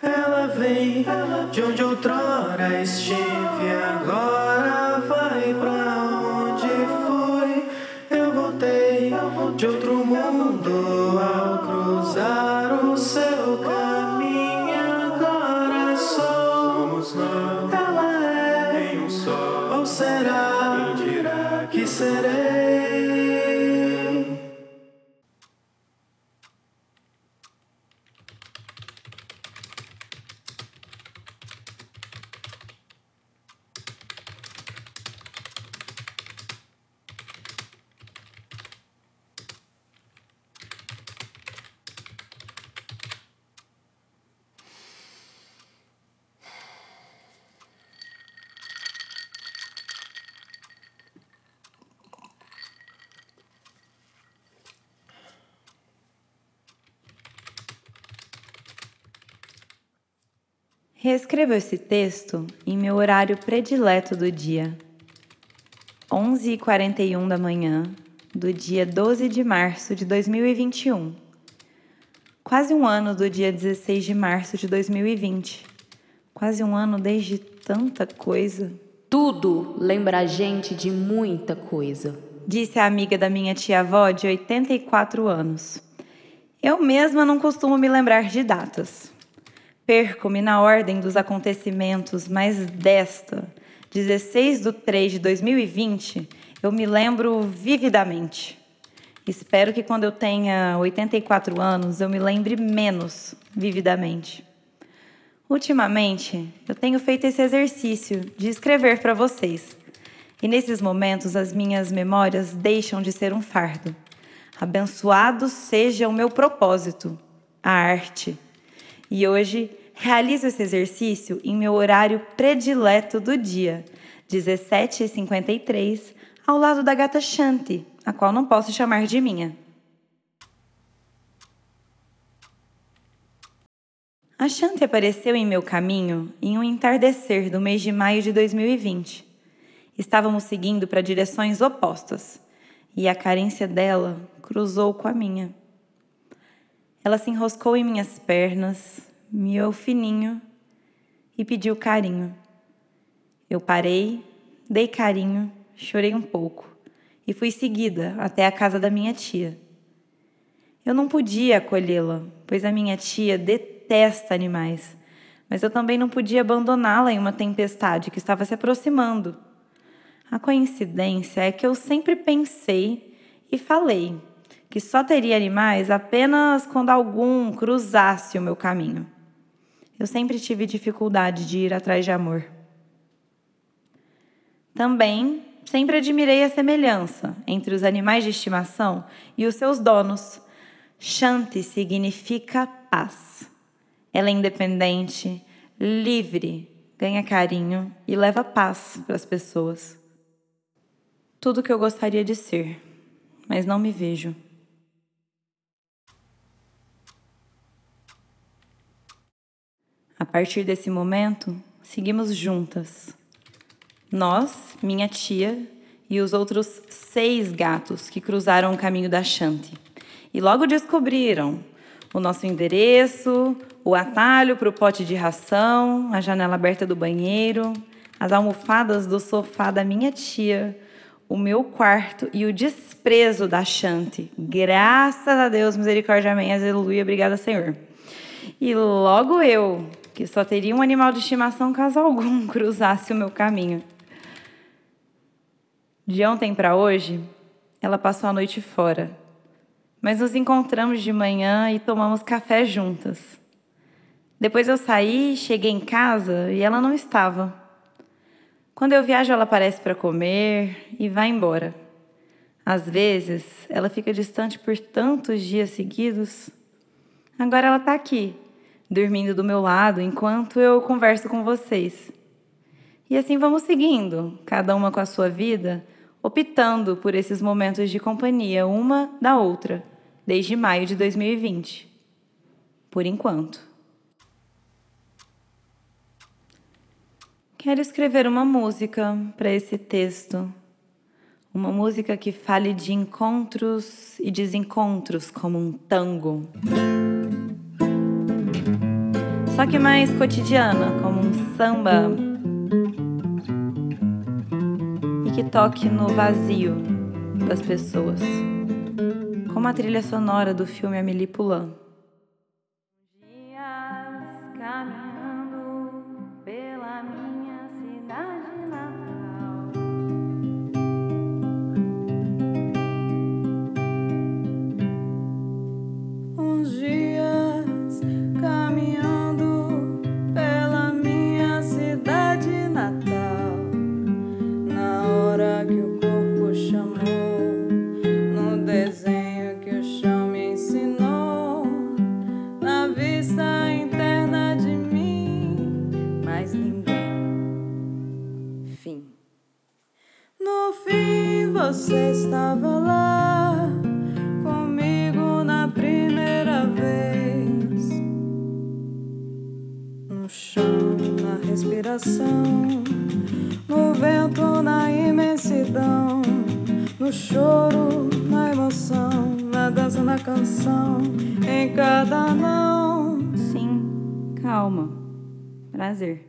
Ela vem de onde outrora estive, agora Reescrevo esse texto em meu horário predileto do dia. 11h41 da manhã do dia 12 de março de 2021. Quase um ano do dia 16 de março de 2020. Quase um ano desde tanta coisa. Tudo lembra a gente de muita coisa. Disse a amiga da minha tia-avó de 84 anos. Eu mesma não costumo me lembrar de datas. Perco-me na ordem dos acontecimentos, mas desta, 16 de 3 de 2020, eu me lembro vividamente. Espero que quando eu tenha 84 anos eu me lembre menos vividamente. Ultimamente, eu tenho feito esse exercício de escrever para vocês. E nesses momentos as minhas memórias deixam de ser um fardo. Abençoado seja o meu propósito, a arte. E hoje realizo esse exercício em meu horário predileto do dia, 17h53, ao lado da gata Shanti, a qual não posso chamar de minha. A Shanti apareceu em meu caminho em um entardecer do mês de maio de 2020. Estávamos seguindo para direções opostas e a carência dela cruzou com a minha. Ela se enroscou em minhas pernas, miou fininho e pediu carinho. Eu parei, dei carinho, chorei um pouco e fui seguida até a casa da minha tia. Eu não podia acolhê-la, pois a minha tia detesta animais, mas eu também não podia abandoná-la em uma tempestade que estava se aproximando. A coincidência é que eu sempre pensei e falei que só teria animais apenas quando algum cruzasse o meu caminho. Eu sempre tive dificuldade de ir atrás de amor. Também sempre admirei a semelhança entre os animais de estimação e os seus donos. Shanti significa paz. Ela é independente, livre, ganha carinho e leva paz para as pessoas. Tudo que eu gostaria de ser, mas não me vejo. A partir desse momento, seguimos juntas. Nós, minha tia e os outros seis gatos que cruzaram o caminho da Shanti. E logo descobriram o nosso endereço, o atalho para o pote de ração, a janela aberta do banheiro, as almofadas do sofá da minha tia, o meu quarto e o desprezo da Shanti. Graças a Deus, misericórdia, amém, aleluia, obrigada, Senhor. E logo eu, que só teria um animal de estimação caso algum cruzasse o meu caminho. De ontem para hoje, ela passou a noite fora, mas nos encontramos de manhã e tomamos café juntas. Depois eu saí, cheguei em casa e ela não estava. Quando eu viajo, ela aparece para comer e vai embora. Às vezes, ela fica distante por tantos dias seguidos. Agora ela está aqui, dormindo do meu lado enquanto eu converso com vocês. E assim vamos seguindo, cada uma com a sua vida, optando por esses momentos de companhia uma da outra, desde maio de 2020. Por enquanto. Quero escrever uma música para esse texto. Uma música que fale de encontros e desencontros como um tango. Só que mais cotidiana, como um samba. E que toque no vazio das pessoas, como a trilha sonora do filme Amélie Poulain. Você estava lá comigo na primeira vez. No chão, na respiração, no vento, na imensidão, no choro, na emoção, na dança, na canção, em cada não. Sim, calma. Prazer.